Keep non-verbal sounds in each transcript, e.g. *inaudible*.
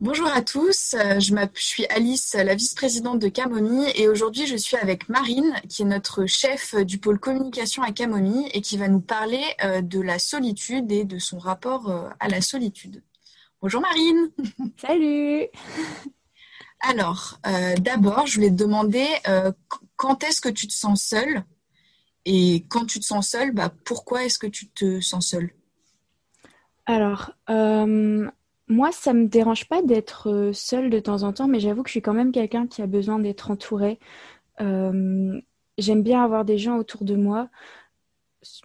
Bonjour à tous, euh, je, suis Alice, la vice-présidente de Camomille et aujourd'hui je suis avec Marine qui est notre chef du pôle communication à Camomille et qui va nous parler euh, de la solitude et de son rapport euh, à la solitude. Bonjour Marine. Salut. *laughs* Alors, d'abord je voulais te demander quand est-ce que tu te sens seule? Et quand tu te sens seule, bah, pourquoi est-ce que tu te sens seule? Alors, moi, ça me dérange pas d'être euh, seule de temps en temps, mais j'avoue que je suis quand même quelqu'un qui a besoin d'être entouré. Euh, j'aime bien avoir des gens autour de moi,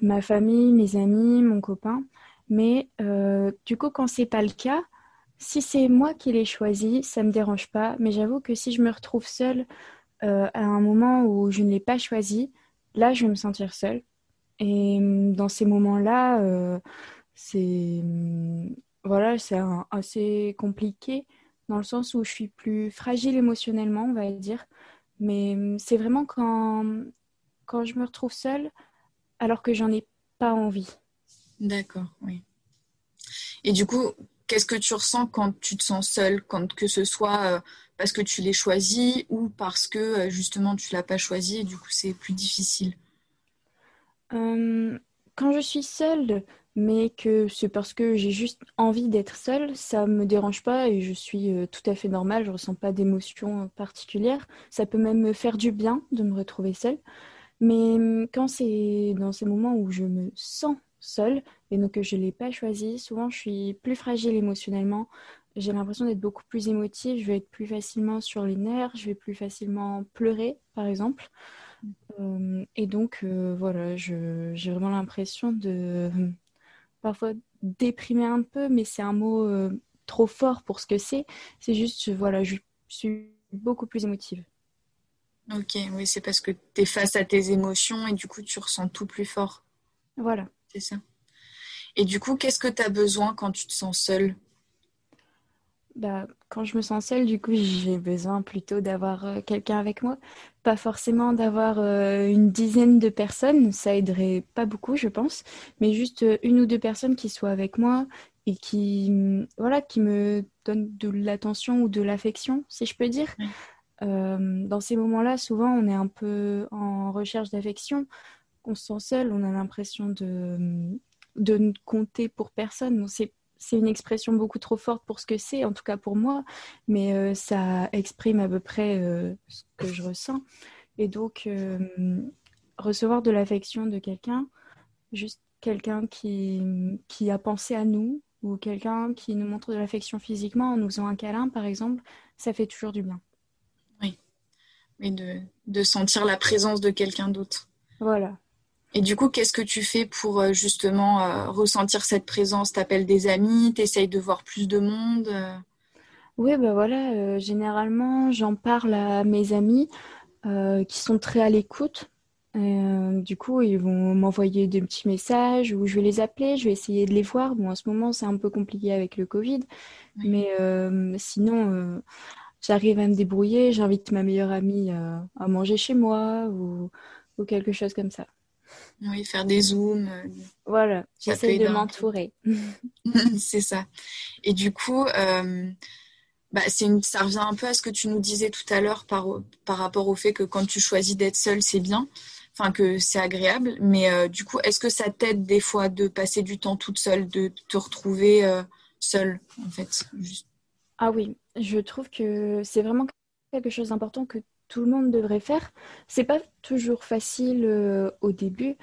ma famille, mes amis, mon copain. Mais euh, du coup, quand c'est pas le cas, si c'est moi qui l'ai choisi, ça me dérange pas. Mais j'avoue que si je me retrouve seule à un moment où je ne l'ai pas choisi, là, je vais me sentir seule. Et dans ces moments-là, c'est voilà, c'est assez compliqué dans le sens où je suis plus fragile émotionnellement, on va dire. Mais hum, c'est vraiment quand, quand je me retrouve seule alors que j'en ai pas envie. D'accord, oui. Et du coup, qu'est-ce que tu ressens quand tu te sens seule, quand que ce soit euh, parce que tu l'as choisi ou parce que euh, justement tu l'as pas choisi et du coup c'est plus difficile? Hum, Quand je suis seule, mais que c'est parce que j'ai juste envie d'être seule, ça me dérange pas et je suis euh, tout à fait normale, je ressens pas d'émotion particulière. Ça peut même me faire du bien de me retrouver seule. Mais hum, quand c'est dans ces moments où je me sens seule et donc que je l'ai pas choisi, souvent je suis plus fragile émotionnellement. J'ai l'impression d'être beaucoup plus émotive, je vais être plus facilement sur les nerfs, je vais plus facilement pleurer, par exemple. Mmh. Hum, et donc, euh, voilà, j'ai vraiment l'impression de hum, parfois déprimer un peu, mais c'est un mot euh, trop fort pour ce que c'est. C'est juste, voilà, je suis beaucoup plus émotive. Ok, oui, c'est parce que tu es face à tes émotions et du coup, tu ressens tout plus fort. Voilà. C'est ça. Et du coup, qu'est-ce que tu as besoin quand tu te sens seule? Bah, quand je me sens seule, du coup, j'ai besoin plutôt d'avoir euh, quelqu'un avec moi. Pas forcément d'avoir euh, une dizaine de personnes, ça aiderait pas beaucoup, je pense, mais juste euh, une ou deux personnes qui soient avec moi et qui, mm, voilà, qui me donnent de l'attention ou de l'affection, si je peux dire. dans ces moments-là, souvent, on est un peu en recherche d'affection. On se sent seul, on a l'impression de, mm, de ne compter pour personne. On sait c'est une expression beaucoup trop forte pour ce que c'est, en tout cas pour moi, mais euh, ça exprime à peu près euh, ce que je ressens. Et donc, euh, recevoir de l'affection de quelqu'un, juste quelqu'un qui, qui a pensé à nous, ou quelqu'un qui nous montre de l'affection physiquement en nous faisant un câlin, par exemple, ça fait toujours du bien. Oui, mais de, de sentir la présence de quelqu'un d'autre. Voilà. Et du coup, qu'est-ce que tu fais pour euh, justement euh, ressentir cette présence? T'appelles des amis T'essayes de voir plus de monde euh? Oui, ben voilà, généralement, j'en parle à mes amis qui sont très à l'écoute. du coup, ils vont m'envoyer des petits messages ou je vais les appeler, je vais essayer de les voir. Bon, en ce moment, c'est un peu compliqué avec le Covid, mais sinon, j'arrive à me débrouiller. J'invite ma meilleure amie à manger chez moi ou quelque chose comme ça. Oui, faire des zooms. Euh, voilà, j'essaie de m'entourer. *laughs* c'est ça. Et du coup, euh, bah, une, ça revient un peu à ce que tu nous disais tout à l'heure par, par rapport au fait que quand tu choisis d'être seule, c'est bien, enfin que c'est agréable. Mais euh, du coup, est-ce que ça t'aide des fois de passer du temps toute seule, de te retrouver seule, en fait Ah oui, je trouve que c'est vraiment quelque chose d'important que tout le monde devrait faire. C'est pas toujours facile euh, au début.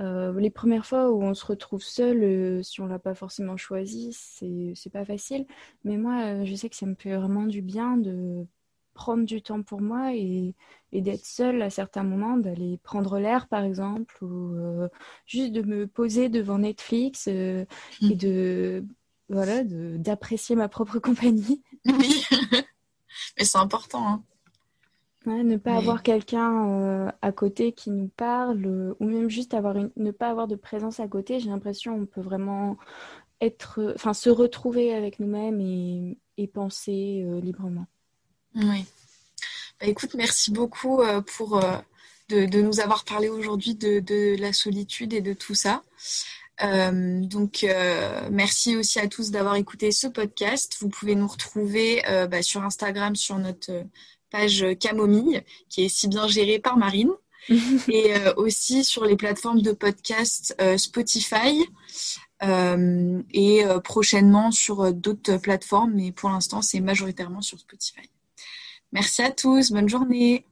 Euh, les premières fois où on se retrouve seul, euh, si on l'a pas forcément choisi, c'est pas facile. Mais moi, je sais que ça me fait vraiment du bien de prendre du temps pour moi et, d'être seule à certains moments, d'aller prendre l'air par exemple, ou juste de me poser devant Netflix et de voilà d'apprécier ma propre *laughs* compagnie. Oui, *laughs* mais c'est important. Hein ne pas avoir quelqu'un euh, à côté qui nous parle, euh, ou même juste avoir une, ne pas avoir de présence à côté, j'ai l'impression qu'on peut vraiment être, enfin, se retrouver avec nous-mêmes et, penser euh, librement. Oui. Bah, écoute, merci beaucoup pour de, nous avoir parlé aujourd'hui de, de, la solitude et de tout ça. donc, merci aussi à tous d'avoir écouté ce podcast. Vous pouvez nous retrouver bah, sur Instagram sur notre page Camomille, qui est si bien gérée par Marine. *laughs* et aussi sur les plateformes de podcast Spotify et prochainement sur d'autres plateformes, mais pour l'instant c'est majoritairement sur Spotify. Merci à tous, bonne journée.